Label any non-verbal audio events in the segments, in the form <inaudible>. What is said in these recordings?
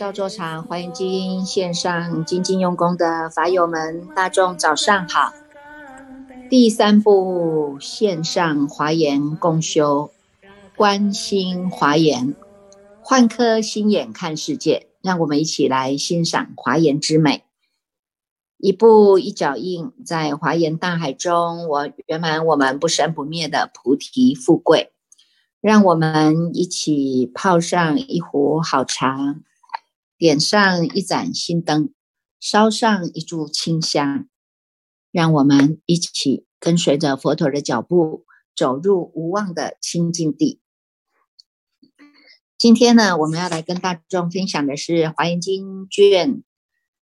赵座场华严经线上精进用功的法友们，大众早上好。第三步线上华严共修，观心华严，换颗心眼看世界，让我们一起来欣赏华严之美。一步一脚印，在华严大海中，我圆满我们不生不灭的菩提富贵。让我们一起泡上一壶好茶。点上一盏心灯，烧上一炷清香，让我们一起跟随着佛陀的脚步，走入无望的清净地。今天呢，我们要来跟大众分享的是《华严经》卷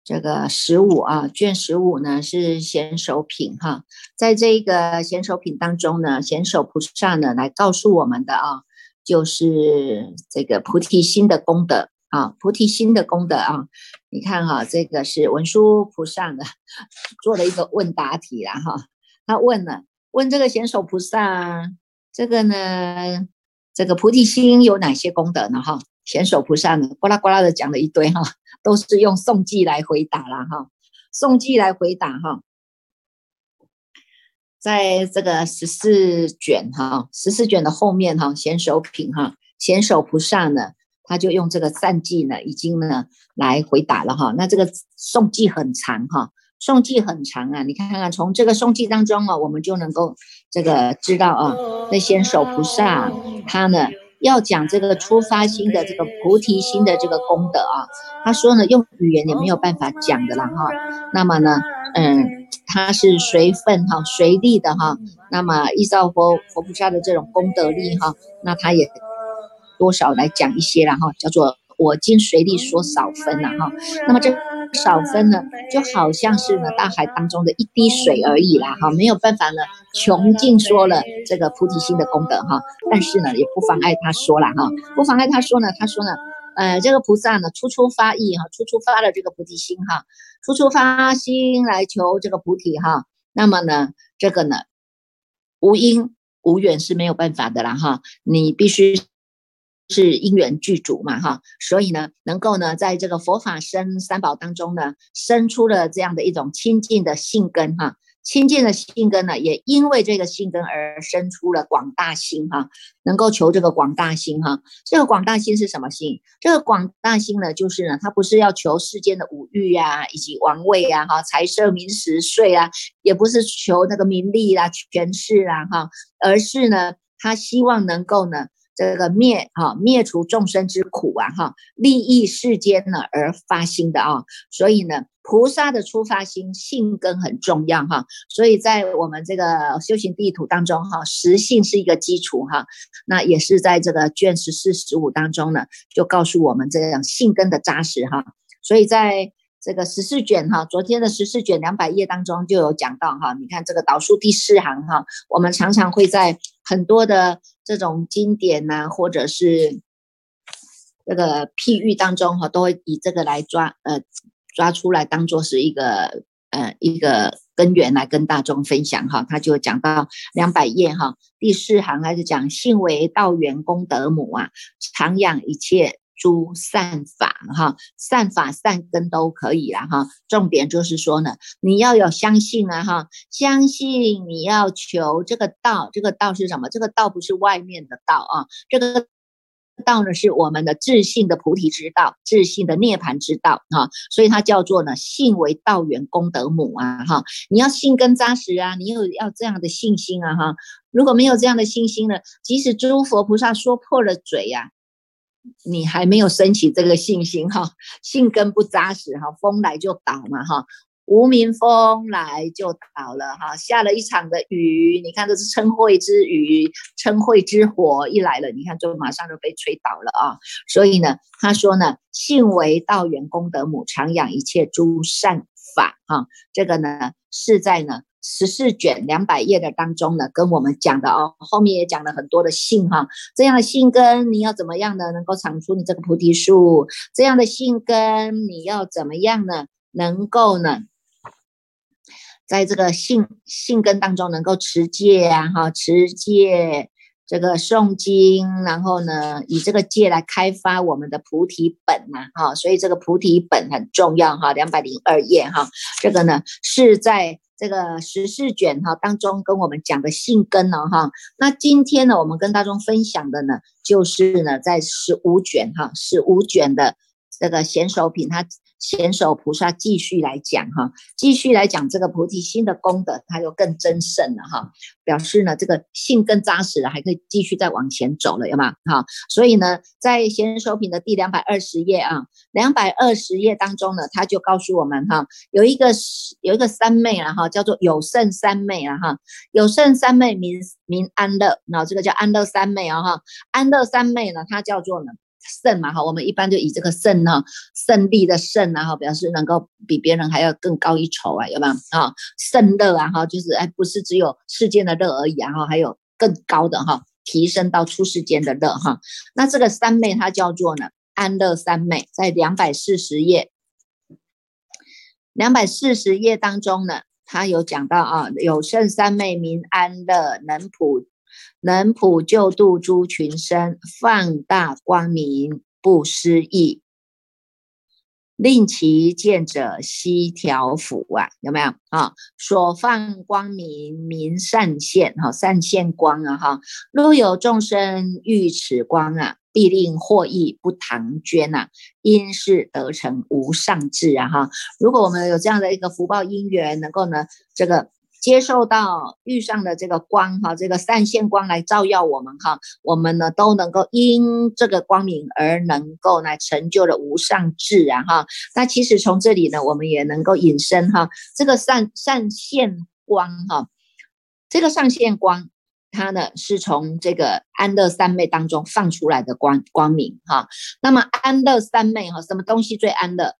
这个十五啊，卷十五呢是贤首品哈。在这个贤首品当中呢，贤首菩萨呢来告诉我们的啊，就是这个菩提心的功德。啊，菩提心的功德啊！你看哈，这个是文殊菩萨的做了一个问答题啦哈。他问了，问这个贤首菩萨，这个呢，这个菩提心有哪些功德呢？哈，贤首菩萨呢，呱啦呱啦的讲了一堆哈，都是用宋记来回答了哈，宋记来回答哈，在这个十四卷哈，十四卷的后面哈，贤首品哈，贤首菩萨呢。他就用这个善记呢，已经呢来回答了哈。那这个颂记很长哈，颂记很长啊。你看看从这个颂记当中啊，我们就能够这个知道啊，那先手菩萨他呢要讲这个出发心的这个菩提心的这个功德啊。他说呢，用语言也没有办法讲的了哈。那么呢，嗯，他是随分哈，随力的哈。那么依照佛佛菩萨的这种功德力哈，那他也。多少来讲一些了哈，叫做我今随力说少分了哈。那么这少分呢，就好像是呢大海当中的一滴水而已啦哈，没有办法呢穷尽说了这个菩提心的功德哈。但是呢，也不妨碍他说了哈，不妨碍他说呢，他说呢，呃，这个菩萨呢，初初发意哈，初初发了这个菩提心哈，初初发心来求这个菩提哈。那么呢，这个呢，无因无缘是没有办法的啦哈，你必须。是因缘具足嘛，哈，所以呢，能够呢，在这个佛法生三宝当中呢，生出了这样的一种清净的性根，哈，清净的性根呢，也因为这个性根而生出了广大心，哈，能够求这个广大心，哈，这个广大心是什么心？这个广大心呢，就是呢，它不是要求世间的五欲呀，以及王位呀，哈，财色名食睡啊，也不是求那个名利啦、权势啦，哈，而是呢，他希望能够呢。这个灭哈灭除众生之苦啊哈利益世间呢而发心的啊，所以呢菩萨的出发心性根很重要哈，所以在我们这个修行地图当中哈，实性是一个基础哈，那也是在这个卷十四十五当中呢，就告诉我们这样性根的扎实哈，所以在。这个十四卷哈，昨天的十四卷两百页当中就有讲到哈，你看这个导数第四行哈，我们常常会在很多的这种经典呐，或者是这个譬喻当中哈，都会以这个来抓呃抓出来当做是一个呃一个根源来跟大众分享哈。他就讲到两百页哈，第四行还是讲性为道源功德母啊，常养一切。诸善法哈，善法善根都可以了哈。重点就是说呢，你要有相信啊哈，相信你要求这个道，这个道是什么？这个道不是外面的道啊，这个道呢是我们的自信的菩提之道，自信的涅盘之道哈。所以它叫做呢，信为道源功德母啊哈。你要信根扎实啊，你有要这样的信心啊哈。如果没有这样的信心呢，即使诸佛菩萨说破了嘴呀。你还没有升起这个信心哈，信根不扎实哈，风来就倒嘛哈，无名风来就倒了哈，下了一场的雨，你看这是嗔恚之雨，嗔恚之火一来了，你看就马上就被吹倒了啊。所以呢，他说呢，信为道源功德母，常养一切诸善法哈，这个呢是在呢。十四卷两百页的当中呢，跟我们讲的哦，后面也讲了很多的性哈，这样的性根你要怎么样呢？能够长出你这个菩提树，这样的性根你要怎么样呢？能够呢，在这个性性根当中能够持戒啊哈，持戒这个诵经，然后呢，以这个戒来开发我们的菩提本呐，哈，所以这个菩提本很重要哈，两百零二页哈，这个呢是在这个十四卷哈当中跟我们讲的性根呢哈，那今天呢我们跟大众分享的呢就是呢在十五卷哈，十五卷的这个贤手品它。贤手菩萨继续来讲哈，继续来讲这个菩提心的功德，它就更增盛了哈。表示呢，这个性更扎实了，还可以继续再往前走了，有吗？哈，所以呢，在贤手品的第两百二十页啊，两百二十页当中呢，他就告诉我们哈，有一个有一个三昧了哈，叫做有胜三昧了哈，有胜三昧名名安乐，那这个叫安乐三昧啊哈，安乐三昧呢，它叫做呢。胜嘛哈，我们一般就以这个胜呢，胜利的胜啊哈，表示能够比别人还要更高一筹啊，有没有啊？胜乐啊哈，就是哎，不是只有世间的乐而已啊哈，还有更高的哈，提升到出世间的乐哈。那这个三昧它叫做呢安乐三昧，在两百四十页，两百四十页当中呢，它有讲到啊，有胜三昧名安乐，能普。能普救度诸群生，放大光明不思议，令其见者悉调伏啊，有没有啊？所放光明明善现，哈，善现光啊，哈。若有众生遇此光啊，必令获益不唐捐呐，因是得成无上智啊，哈。如果我们有这样的一个福报因缘，能够呢，这个。接受到遇上的这个光哈，这个散线光来照耀我们哈，我们呢都能够因这个光明而能够来成就了无上智啊哈。那其实从这里呢，我们也能够引申哈，这个散散线光哈，这个上线光它呢是从这个安乐三昧当中放出来的光光明哈。那么安乐三昧哈，什么东西最安乐？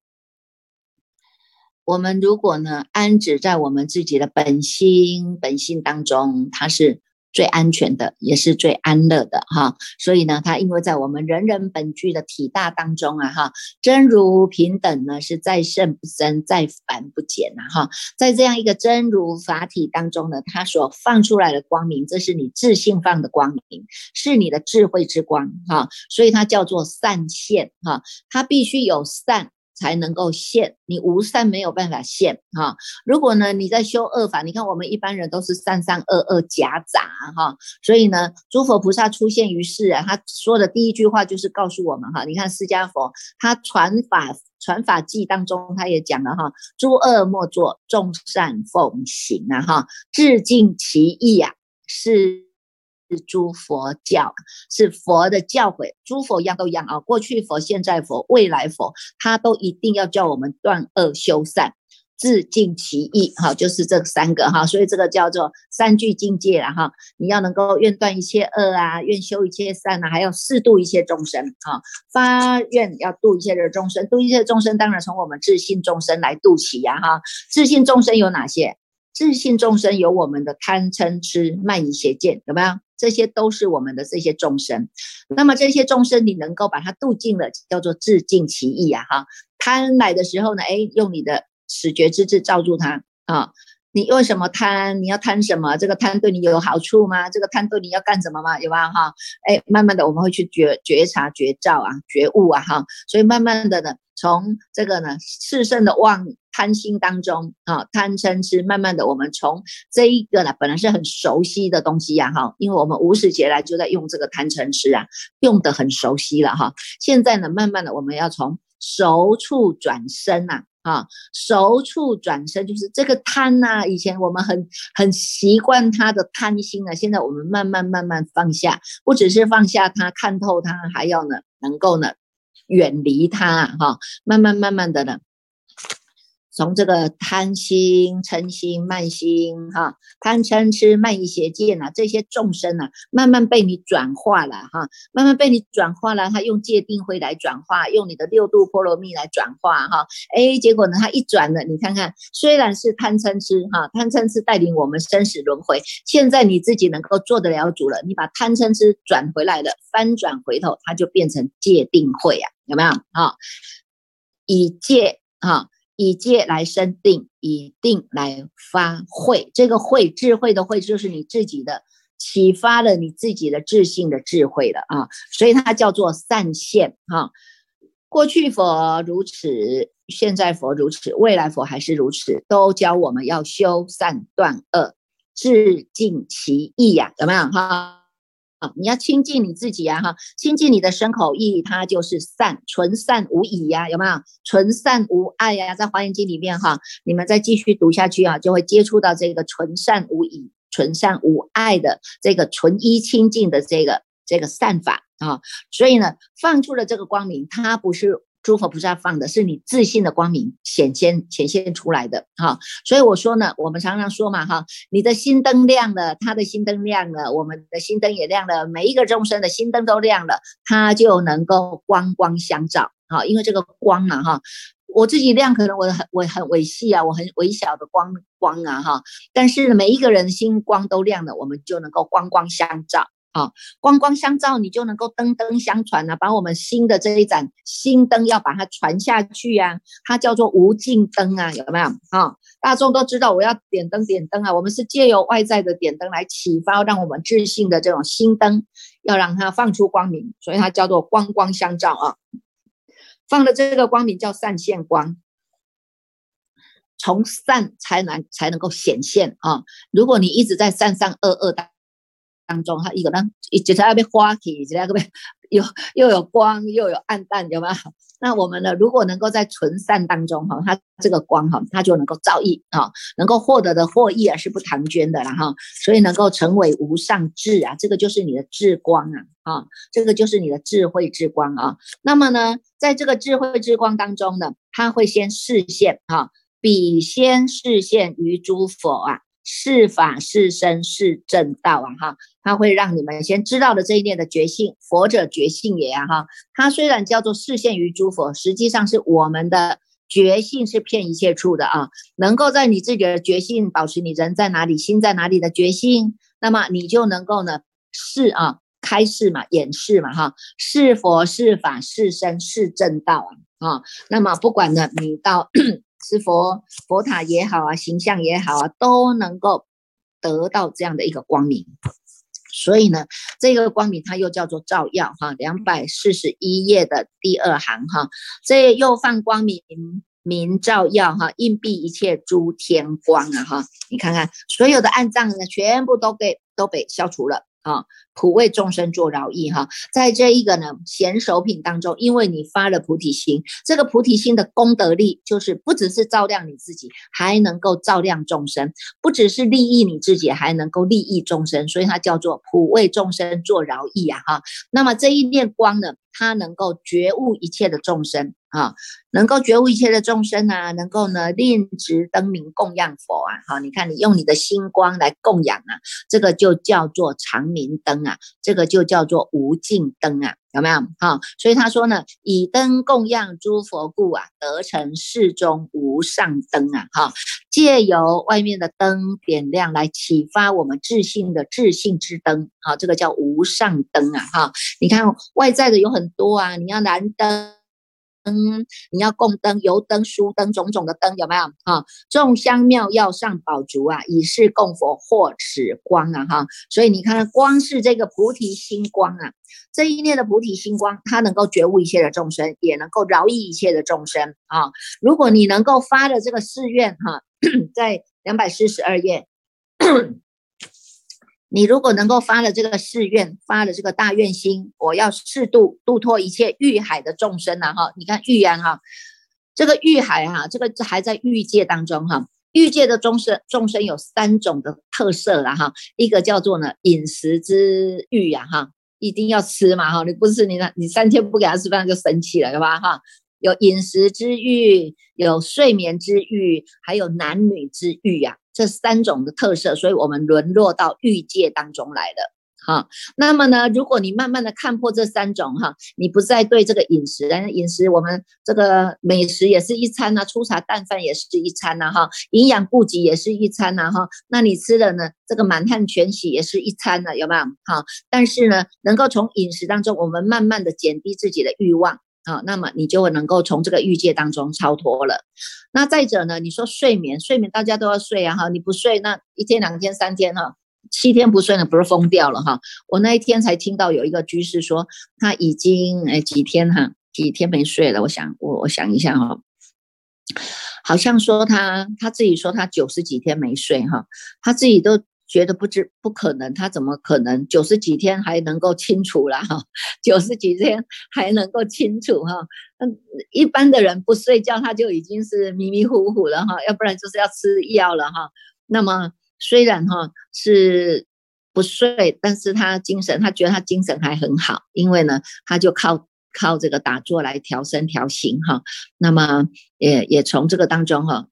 我们如果呢安止在我们自己的本心本性当中，它是最安全的，也是最安乐的哈。所以呢，它因为在我们人人本具的体大当中啊哈，真如平等呢是再圣不增，再凡不减呐哈。在这样一个真如法体当中呢，它所放出来的光明，这是你自信放的光明，是你的智慧之光哈。所以它叫做善现哈，它必须有善。才能够现，你无善没有办法现哈。如果呢你在修恶法，你看我们一般人都是善善恶恶夹杂哈，所以呢诸佛菩萨出现于世啊，他说的第一句话就是告诉我们哈，你看释迦佛他传法传法记当中他也讲了哈，诸恶莫作，众善奉行啊哈，致敬其意啊是。是诸佛教，是佛的教诲，诸佛一样都一样啊。过去佛、现在佛、未来佛，他都一定要叫我们断恶修善，自尽其意。哈，就是这三个哈，所以这个叫做三句境界了哈。你要能够愿断一切恶啊，愿修一切善啊，还要适度一切众生啊，发愿要度一切的众生，度一切众生，当然从我们自信众生来度起呀哈。自信众生有哪些？自信众生有我们的贪嗔痴慢疑邪见，有没有？这些都是我们的这些众生，那么这些众生你能够把它度尽了，叫做自尽其意啊！哈，贪来的时候呢，哎，用你的始觉之智罩住它啊！你为什么贪？你要贪什么？这个贪对你有好处吗？这个贪对你要干什么吗？有吧？哈，哎，慢慢的我们会去觉觉察、觉照啊、觉悟啊，哈，所以慢慢的呢，从这个呢炽盛的妄。贪心当中啊，贪嗔痴，慢慢的，我们从这一个呢，本来是很熟悉的东西呀，哈，因为我们无始劫来就在用这个贪嗔痴啊，用的很熟悉了哈。现在呢，慢慢的，我们要从熟处转身呐，啊，熟处转身就是这个贪呐，以前我们很很习惯他的贪心啊，现在我们慢慢慢慢放下，不只是放下它，看透它，还要呢，能够呢，远离它哈，慢慢慢慢的呢。从这个贪心、嗔心、慢心，哈，贪嗔痴慢疑邪见啊，这些众生啊，慢慢被你转化了，哈，慢慢被你转化了。他用戒定慧来转化，用你的六度波罗蜜来转化，哈，哎，结果呢，他一转了，你看看，虽然是贪嗔痴，哈，贪嗔痴带领我们生死轮回，现在你自己能够做得了主了，你把贪嗔痴转回来了，翻转回头，它就变成戒定慧啊，有没有？哈，以戒，哈。以戒来生定，以定来发慧。这个慧，智慧的慧，就是你自己的启发了你自己的智性的智慧了啊，所以它叫做善现哈。过去佛如此，现在佛如此，未来佛还是如此，都教我们要修善断恶，自尽其意呀，有没有哈？啊，你要亲近你自己呀，哈，亲近你的身口意，它就是善，纯善无已呀，有没有？纯善无爱呀，在华严经里面哈，你们再继续读下去啊，就会接触到这个纯善无已、纯善无爱的这个纯一清净的这个这个善法啊。所以呢，放出了这个光明，它不是。诸佛菩萨放的是你自信的光明显现显现出来的哈，所以我说呢，我们常常说嘛哈，你的心灯亮了，他的心灯亮了，我们的心灯也亮了，每一个众生的心灯都亮了，他就能够光光相照哈，因为这个光啊哈，我自己亮可能我很我很微细啊，我很微小的光光啊哈，但是每一个人心光都亮了，我们就能够光光相照。啊，光光相照，你就能够灯灯相传啊，把我们新的这一盏新灯要把它传下去呀，它叫做无尽灯啊，有没有？啊，大众都知道我要点灯点灯啊，我们是借由外在的点灯来启发，让我们自信的这种新灯要让它放出光明，所以它叫做光光相照啊。放的这个光明叫善现光，从善才能才能够显现啊。如果你一直在善善恶恶当。当中，它一个呢，一直在那边花起，一直在那边 <laughs> 有又有光又有暗淡，有没有？那我们呢，如果能够在纯善当中哈，它这个光哈，它就能够照益啊，能够获得的获益啊是不唐捐的了哈，所以能够成为无上智啊，这个就是你的智光啊啊，这个就是你的智慧之光啊。那么呢，在这个智慧之光当中呢，它会先示现哈，比先示现于诸佛啊。是法是身是正道啊哈，它会让你们先知道的这一念的觉性，佛者觉性也啊哈。它虽然叫做视现于诸佛，实际上是我们的觉性是骗一切处的啊。能够在你自己的觉性保持你人在哪里，心在哪里的觉性，那么你就能够呢是啊开示嘛，演示嘛哈，是佛是法是身是正道啊啊。那么不管呢你到。是佛佛塔也好啊，形象也好啊，都能够得到这样的一个光明。所以呢，这个光明它又叫做照耀哈，两百四十一页的第二行哈，这又放光明明照耀哈，硬币一切诸天光啊哈，你看看所有的暗障呢，全部都给都被消除了。啊，普为众生做饶益哈，在这一个呢贤手品当中，因为你发了菩提心，这个菩提心的功德力，就是不只是照亮你自己，还能够照亮众生，不只是利益你自己，还能够利益众生，所以它叫做普为众生做饶益啊哈。那么这一念光呢，它能够觉悟一切的众生。啊，能够觉悟一切的众生啊，能够呢令直灯明供养佛啊，好，你看你用你的星光来供养啊，这个就叫做长明灯啊，这个就叫做无尽灯啊，有没有？哈，所以他说呢，以灯供养诸佛故啊，得成世中无上灯啊，哈，借由外面的灯点亮来启发我们自信的自信之灯，好，这个叫无上灯啊，哈，你看外在的有很多啊，你要燃灯。灯，你要供灯、油灯、书灯，种种的灯有没有？哈，众香妙药上宝烛啊，以是供佛获此光啊，哈。所以你看，光是这个菩提心光啊，这一念的菩提心光，它能够觉悟一切的众生，也能够饶益一切的众生啊。如果你能够发的这个誓愿哈，<coughs> 在两百四十二页。你如果能够发了这个誓愿，发了这个大愿心，我要适度度脱一切欲海的众生呐，哈，你看欲言哈，这个欲海哈，这个还在欲界当中哈，欲界的众生众生有三种的特色了哈，一个叫做呢饮食之欲呀哈，一定要吃嘛哈，你不吃你那你三天不给他吃饭就生气了对吧哈？有饮食之欲，有睡眠之欲，还有男女之欲呀。这三种的特色，所以我们沦落到欲界当中来了。哈，那么呢，如果你慢慢的看破这三种哈，你不再对这个饮食，饮食我们这个美食也是一餐呐，粗茶淡饭也是一餐呐，哈，营养不给也是一餐呐，哈，那你吃的呢，这个满汉全席也是一餐呢，有没有？哈，但是呢，能够从饮食当中，我们慢慢的减低自己的欲望。啊，那么你就能够从这个欲界当中超脱了。那再者呢，你说睡眠，睡眠大家都要睡啊，哈，你不睡，那一天两天三天哈，七天不睡呢，不是疯掉了哈。我那一天才听到有一个居士说，他已经哎几天哈，几天没睡了。我想我我想一下哈，好像说他他自己说他九十几天没睡哈，他自己都。觉得不知不可能，他怎么可能九十几天还能够清楚了哈？<laughs> 九十几天还能够清楚哈？嗯，一般的人不睡觉他就已经是迷迷糊糊了哈，要不然就是要吃药了哈。那么虽然哈是不睡，但是他精神，他觉得他精神还很好，因为呢，他就靠靠这个打坐来调身调形哈。那么也也从这个当中哈。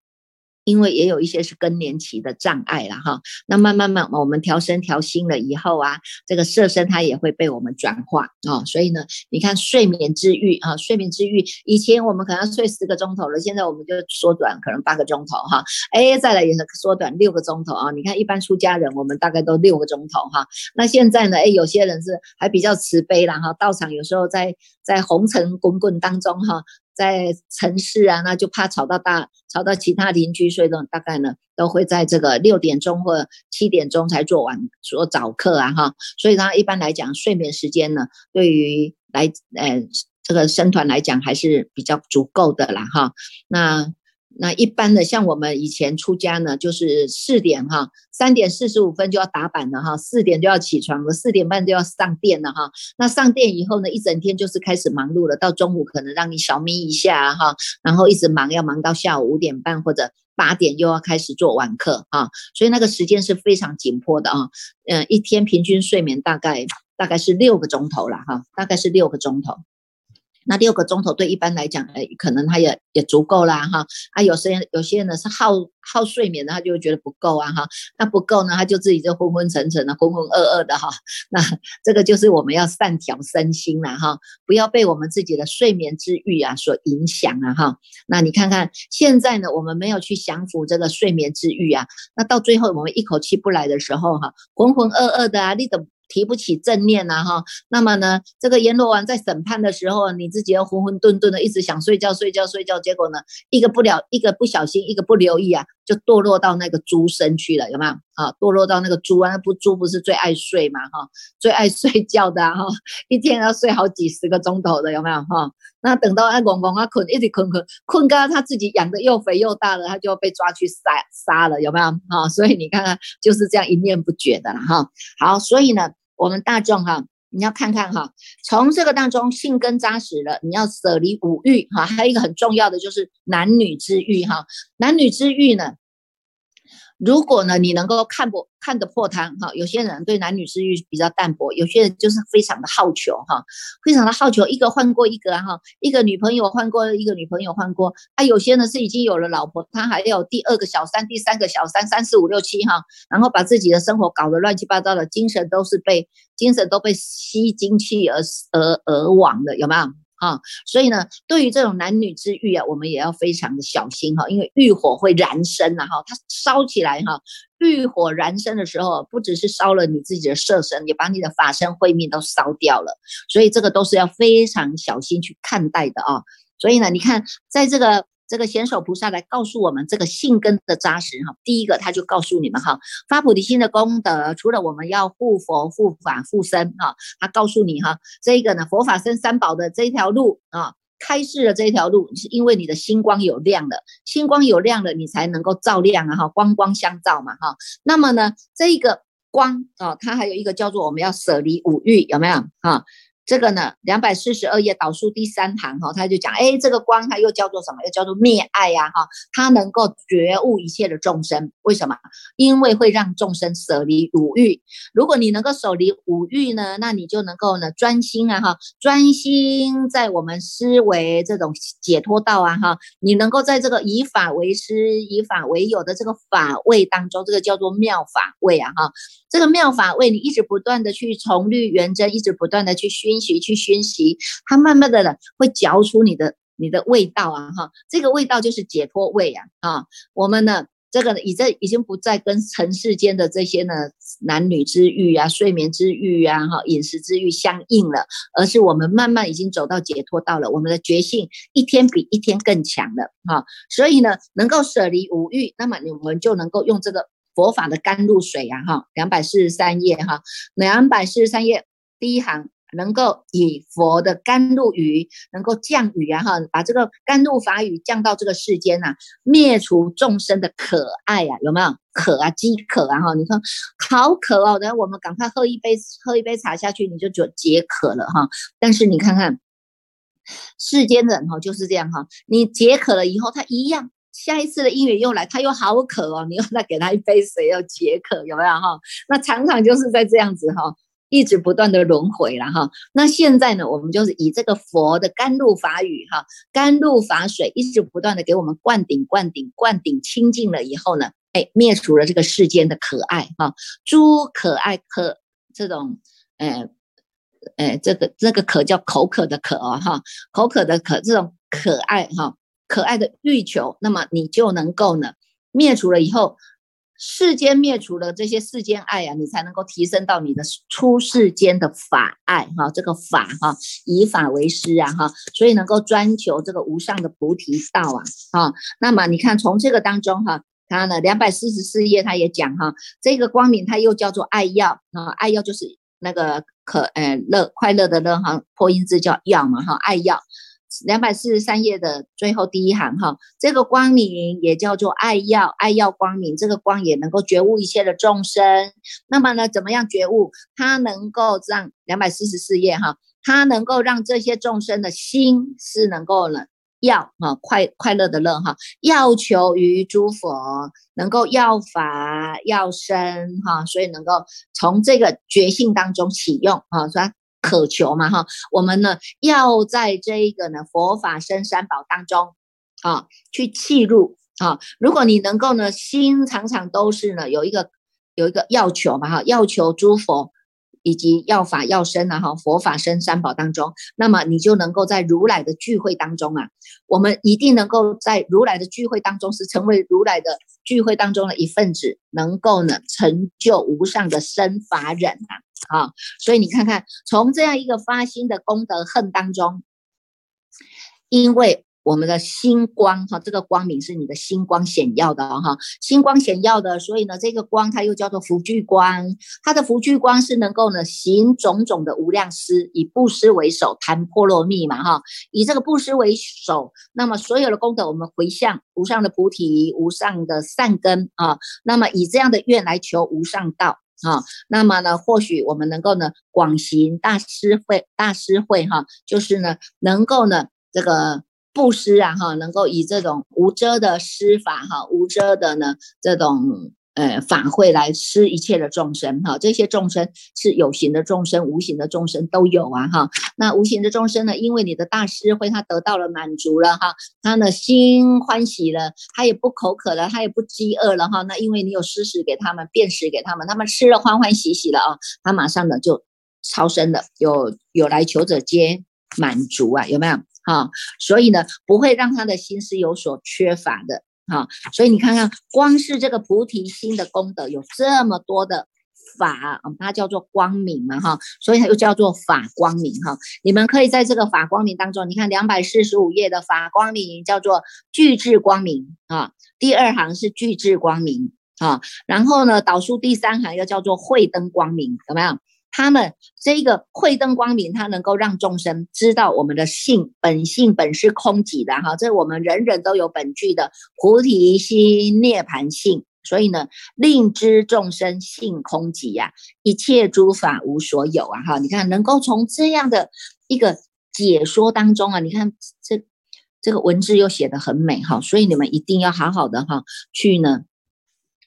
因为也有一些是更年期的障碍了哈，那慢慢慢我们调身调心了以后啊，这个色身它也会被我们转化啊，所以呢，你看睡眠之欲啊，睡眠之欲，以前我们可能要睡十个钟头了，现在我们就缩短可能八个钟头哈，哎，再来也是缩短六个钟头啊，你看一般出家人我们大概都六个钟头哈，那现在呢，哎，有些人是还比较慈悲了哈，道场有时候在在红尘滚滚当中哈。在城市啊，那就怕吵到大，吵到其他邻居，所以呢，大概呢都会在这个六点钟或七点钟才做完做早课啊，哈，所以呢一般来讲睡眠时间呢，对于来呃这个生团来讲还是比较足够的啦，哈，那。那一般的，像我们以前出家呢，就是四点哈，三点四十五分就要打板了哈，四点就要起床了，四点半就要上殿了哈。那上殿以后呢，一整天就是开始忙碌了，到中午可能让你小眯一下哈，然后一直忙，要忙到下午五点半或者八点又要开始做晚课哈，所以那个时间是非常紧迫的啊。嗯，一天平均睡眠大概大概是六个钟头了哈，大概是六个钟头。那六个钟头对一般来讲，哎，可能他也也足够啦，哈。啊，有些人有些人呢是好好睡眠的，他就会觉得不够啊，哈。那不够呢，他就自己就昏昏沉沉的、浑浑噩噩的，哈。那这个就是我们要善调身心了，哈，不要被我们自己的睡眠之欲啊所影响啊，哈。那你看看现在呢，我们没有去降服这个睡眠之欲啊，那到最后我们一口气不来的时候，哈，浑浑噩噩的啊，你怎？提不起正念呐，哈，那么呢，这个阎罗王在审判的时候，你自己要浑浑沌沌的，一直想睡觉、睡觉、睡觉，结果呢，一个不了，一个不小心，一个不留意啊，就堕落到那个猪身去了，有没有？啊，堕落到那个猪啊，那不猪不是最爱睡嘛，哈，最爱睡觉的哈，<laughs> 一天要睡好几十个钟头的，有没有？哈，那等到那公公啊困，一直困困困，刚他自己养的又肥又大了，他就要被抓去杀杀了，有没有？哈，所以你看看就是这样一念不绝的了，哈。好，所以呢。我们大众哈，你要看看哈，从这个当中性根扎实了，你要舍离五欲哈，还有一个很重要的就是男女之欲哈，男女之欲呢。如果呢，你能够看破看得破他哈，有些人对男女之欲比较淡薄，有些人就是非常的好求哈，非常的好求，一个换过一个哈，一个女朋友换过一个女朋友换过，啊，有些呢是已经有了老婆，他还有第二个小三、第三个小三，三四五六七哈，然后把自己的生活搞得乱七八糟的，精神都是被精神都被吸精气而而而亡的，有没有？啊，所以呢，对于这种男女之欲啊，我们也要非常的小心哈，因为欲火会燃身呐哈，它烧起来哈，欲火燃身的时候，不只是烧了你自己的色身，也把你的法身慧命都烧掉了，所以这个都是要非常小心去看待的啊。所以呢，你看在这个。这个贤手菩萨来告诉我们这个性根的扎实哈，第一个他就告诉你们哈，发菩提心的功德，除了我们要护佛、护法、护身哈，他告诉你哈，这个呢佛法僧三宝的这一条路啊，开示的这一条路，是因为你的星光有亮了，星光有亮了，你才能够照亮啊哈，光光相照嘛哈。那么呢，这一个光啊，它还有一个叫做我们要舍离五欲，有没有哈？这个呢，两百四十二页导数第三行哈，他就讲，哎，这个光它又叫做什么？又叫做灭爱呀哈，它能够觉悟一切的众生，为什么？因为会让众生舍离五欲。如果你能够舍离五欲呢，那你就能够呢专心啊哈，专心在我们思维这种解脱道啊哈，你能够在这个以法为师、以法为友的这个法位当中，这个叫做妙法位啊哈。这个妙法位你一直不断的去从律圆真，一直不断的去熏习，去熏习，它慢慢的呢会嚼出你的你的味道啊哈，这个味道就是解脱味啊啊，我们呢这个已在已经不再跟尘世间的这些呢男女之欲啊、睡眠之欲啊、哈饮食之欲相应了，而是我们慢慢已经走到解脱到了，我们的觉性一天比一天更强了哈，所以呢能够舍离五欲，那么我们就能够用这个。佛法的甘露水呀，哈，两百四十三页哈，两百四十三页第一行。能够以佛的甘露雨，能够降雨啊哈，把这个甘露法雨降到这个世间呐，灭除众生的渴爱啊，有没有渴啊，饥渴啊哈？你看好渴哦，等下我们赶快喝一杯，喝一杯茶下去，你就就解渴了哈。但是你看看世间人哈，就是这样哈，你解渴了以后，他一样，下一次的因缘又来，他又好渴哦，你又再给他一杯水，要解渴，有没有哈？那常常就是在这样子哈。一直不断的轮回了哈，那现在呢，我们就是以这个佛的甘露法语哈，甘露法水一直不断的给我们灌顶、灌顶、灌顶清净了以后呢，哎，灭除了这个世间的可爱哈，诸可爱可这种，呃，呃，这个这个可叫口渴的渴哦哈，口渴的渴这种可爱哈，可爱的欲求，那么你就能够呢灭除了以后。世间灭除了这些世间爱啊，你才能够提升到你的出世间的法爱哈，这个法哈，以法为师啊哈，所以能够专求这个无上的菩提道啊啊。那么你看从这个当中哈，他呢两百四十四页他也讲哈，这个光明它又叫做爱药啊，爱药就是那个可呃乐快乐的乐哈，破音字叫药嘛哈，爱药。两百四十三页的最后第一行哈，这个光明也叫做爱耀，爱耀光明，这个光也能够觉悟一切的众生。那么呢，怎么样觉悟？它能够让两百四十四页哈，它能够让这些众生的心是能够呢要哈快快乐的乐哈，要求于诸佛能够要法要生哈，所以能够从这个觉性当中启用啊，说。渴求嘛哈，我们呢要在这一个呢佛法生三宝当中啊去契入啊。如果你能够呢心常常都是呢有一个有一个要求嘛哈，要求诸佛以及要法要身啊哈，佛法生三宝当中，那么你就能够在如来的聚会当中啊，我们一定能够在如来的聚会当中是成为如来的聚会当中的一份子，能够呢成就无上的身法忍啊。啊，所以你看看，从这样一个发心的功德恨当中，因为我们的星光哈，这个光明是你的星光显耀的哈，星光显耀的，所以呢，这个光它又叫做福聚光，它的福聚光是能够呢行种种的无量施，以布施为首，谈波罗蜜嘛哈，以这个布施为首，那么所有的功德我们回向无上的菩提，无上的善根啊，那么以这样的愿来求无上道。啊，那么呢，或许我们能够呢广行大师会，大师会哈，就是呢能够呢这个布施啊哈，能够以这种无遮的施法哈，无遮的呢这种。呃，法会来施一切的众生哈，这些众生是有形的众生、无形的众生都有啊哈。那无形的众生呢，因为你的大师会他得到了满足了哈，他的心欢喜了，他也不口渴了，他也不饥饿了哈。那因为你有施食给他们，便食给他们，他们吃了欢欢喜喜了啊，他马上呢就超生了，有有来求者皆满足啊，有没有哈？所以呢，不会让他的心是有所缺乏的。哈，所以你看看，光是这个菩提心的功德有这么多的法，它叫做光明嘛，哈，所以它又叫做法光明，哈。你们可以在这个法光明当中，你看两百四十五页的法光明叫做具智光明啊，第二行是具智光明啊，然后呢，导数第三行又叫做慧灯光明，有没有？他们这个慧灯光明，它能够让众生知道我们的性本性本是空寂的哈，这是我们人人都有本具的菩提心涅盘性，所以呢，令知众生性空寂呀，一切诸法无所有啊哈，你看能够从这样的一个解说当中啊，你看这这个文字又写得很美哈，所以你们一定要好好的哈去呢。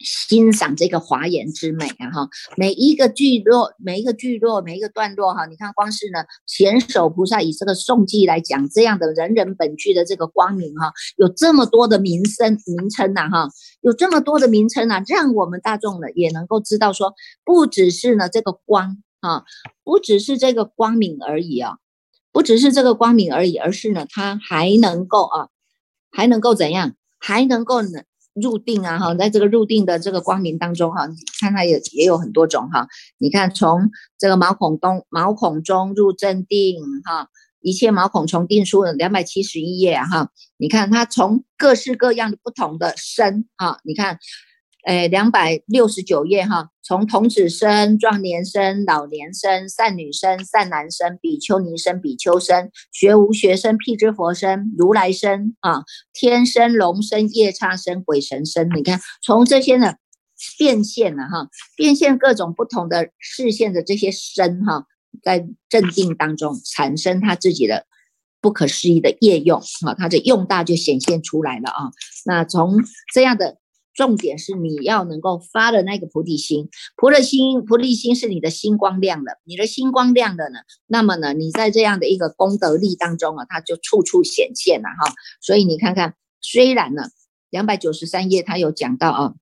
欣赏这个华严之美啊哈，每一个句落，每一个句落，每一个段落哈，你看光是呢，贤首菩萨以这个颂记来讲这样的人人本具的这个光明哈，有这么多的名声名称呐哈，有这么多的名称啊，让我们大众呢也能够知道说，不只是呢这个光啊，不只是这个光明而已啊，不只是这个光明而已，而是呢它还能够啊，还能够怎样，还能够呢？入定啊哈，在这个入定的这个光明当中哈，你看它也也有很多种哈。你看从这个毛孔中毛孔中入正定哈，一切毛孔从定书两百七十一页哈。你看它从各式各样的不同的身哈，你看诶，两百六十九页哈，从童子身、壮年身、老年身、善女生、善男生、比丘尼身、比丘身、学无学生、辟支佛身、如来身啊，天生、龙身、夜叉身、鬼神身，你看从这些呢变现了哈，变现各种不同的视线的这些身哈，在镇定当中产生他自己的。不可思议的业用啊，它的用大就显现出来了啊。那从这样的重点是你要能够发的那个菩提心，菩提心，菩提心是你的心光亮了，你的心光亮了呢，那么呢，你在这样的一个功德力当中啊，它就处处显现了哈。所以你看看，虽然呢，两百九十三页它有讲到啊。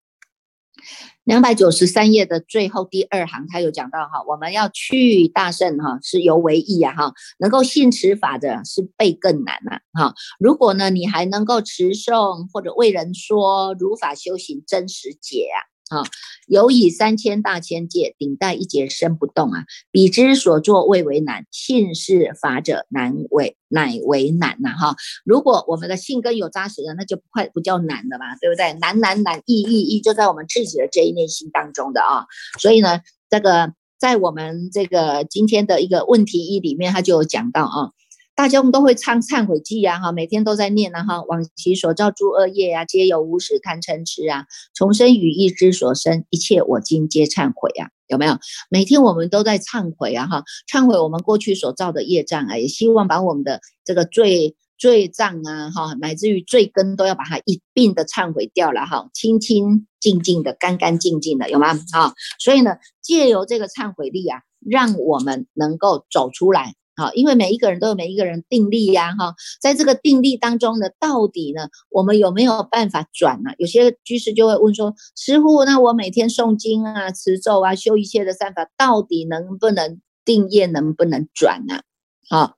两百九十三页的最后第二行，他有讲到哈，我们要去大圣哈，是犹为义啊哈，能够信持法的是倍更难呐哈。如果呢，你还能够持诵或者为人说如法修行真实解啊。啊，有以三千大千界顶戴一节身不动啊，彼之所作未为难，信是法者难为乃为难呐哈。如果我们的性根有扎实的，那就不快不叫难了嘛，对不对？难难难，易易易，就在我们自己的这一念心当中的啊。所以呢，这个在我们这个今天的一个问题一里面，他就有讲到啊。大家我们都会唱忏悔记呀，哈，每天都在念啊，哈，往昔所造诸恶业啊，皆由无始贪嗔痴啊，重生语意之所生，一切我今皆忏悔啊，有没有？每天我们都在忏悔啊，哈，忏悔我们过去所造的业障啊，也希望把我们的这个罪罪障啊，哈，乃至于罪根都要把它一并的忏悔掉了，哈，清清净净的，干干净净的，有吗？哈，所以呢，借由这个忏悔力啊，让我们能够走出来。好，因为每一个人都有每一个人定力呀，哈，在这个定力当中呢，到底呢，我们有没有办法转呢？有些居士就会问说，师傅，那我每天诵经啊、持咒啊、修一切的善法，到底能不能定业，能不能转呢？好，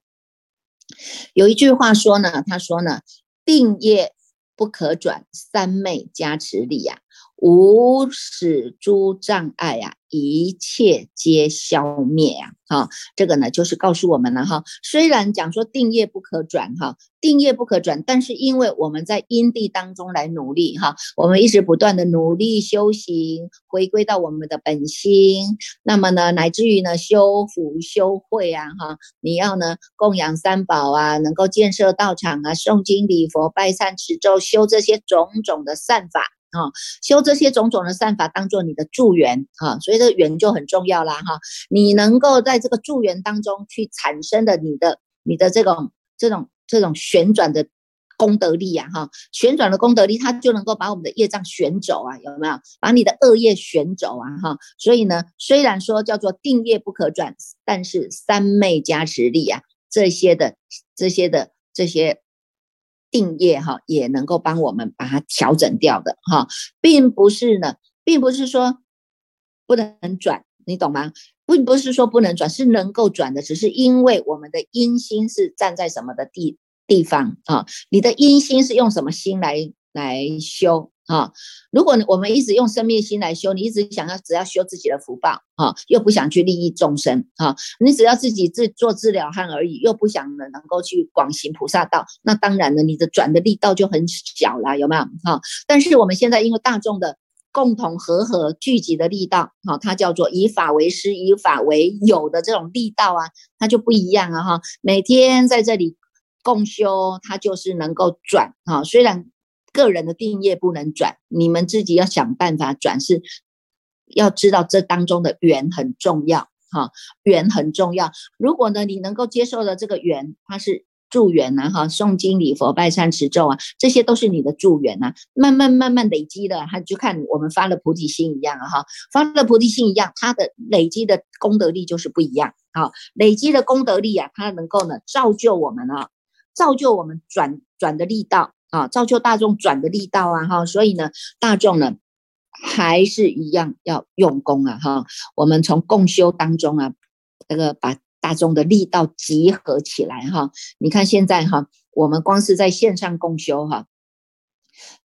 有一句话说呢，他说呢，定业不可转，三昧加持力呀，无始诸障碍呀。一切皆消灭啊！哈，这个呢，就是告诉我们了哈。虽然讲说定业不可转哈，定业不可转，但是因为我们在因地当中来努力哈，我们一直不断的努力修行，回归到我们的本心。那么呢，乃至于呢，修福修慧啊，哈，你要呢供养三宝啊，能够建设道场啊，诵经礼佛拜忏持咒，修这些种种的善法。啊，修这些种种的善法，当做你的助缘啊，所以这个缘就很重要啦哈。你能够在这个助缘当中去产生的你的你的这种这种这种旋转的功德力呀哈，旋转的功德力，它就能够把我们的业障旋走啊，有没有？把你的恶业旋走啊哈。所以呢，虽然说叫做定业不可转，但是三昧加持力啊，这些的这些的这些。定业哈也能够帮我们把它调整掉的哈，并不是呢，并不是说不能转，你懂吗？并不是说不能转，是能够转的，只是因为我们的阴心是站在什么的地地方啊？你的阴心是用什么心来来修？啊，如果我们一直用生命心来修，你一直想要只要修自己的福报啊，又不想去利益众生啊，你只要自己自做治疗汉而已，又不想呢能够去广行菩萨道，那当然了，你的转的力道就很小了，有没有？哈，但是我们现在因为大众的共同和合聚集的力道，哈，它叫做以法为师，以法为友的这种力道啊，它就不一样啊，哈，每天在这里共修，它就是能够转啊，虽然。个人的定业不能转，你们自己要想办法转，是要知道这当中的缘很重要，哈，缘很重要。如果呢，你能够接受的这个缘，它是助缘呐，哈，诵经礼佛拜忏持咒啊，这些都是你的助缘呐，慢慢慢慢累积的，它就看我们发了菩提心一样啊，哈，发了菩提心一样，它的累积的功德力就是不一样，好，累积的功德力啊，它能够呢造就我们啊，造就我们转转的力道。啊，造就大众转的力道啊，哈，所以呢，大众呢还是一样要用功啊，哈，我们从共修当中啊，这个把大众的力道集合起来哈，你看现在哈，我们光是在线上共修哈，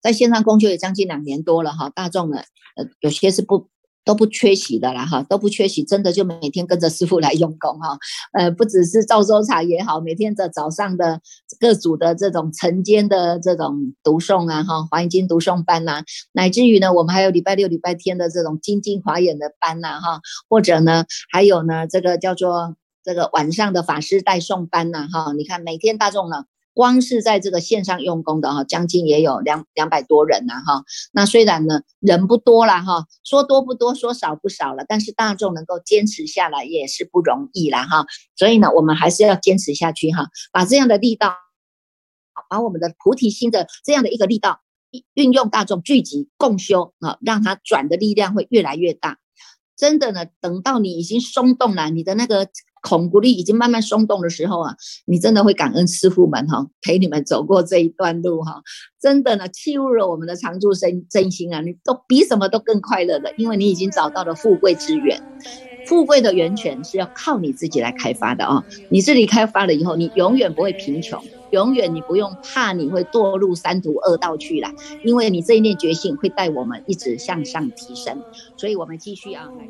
在线上共修也将近两年多了哈，大众呢，呃，有些是不都不缺席的啦哈，都不缺席，真的就每天跟着师傅来用功哈。呃，不只是赵州茶也好，每天的早上的各组的这种晨间的这种读诵啊哈，华严经读诵班呐，乃至于呢，我们还有礼拜六、礼拜天的这种精进华严的班呐哈，或者呢，还有呢，这个叫做这个晚上的法师代诵班呐哈，你看每天大众呢。光是在这个线上用功的哈，将近也有两两百多人呐哈。那虽然呢人不多了哈，说多不多，说少不少了，但是大众能够坚持下来也是不容易了哈。所以呢，我们还是要坚持下去哈，把这样的力道，把我们的菩提心的这样的一个力道运用大众聚集共修啊，让它转的力量会越来越大。真的呢，等到你已经松动了，你的那个。孔骨力已经慢慢松动的时候啊，你真的会感恩师傅们哈，陪你们走过这一段路哈，真的呢，契入了我们的常住真真心啊，你都比什么都更快乐的，因为你已经找到了富贵之源，富贵的源泉是要靠你自己来开发的啊，你自己开发了以后，你永远不会贫穷，永远你不用怕你会堕入三途恶道去了，因为你这一念觉性会带我们一直向上提升，所以我们继续啊。来。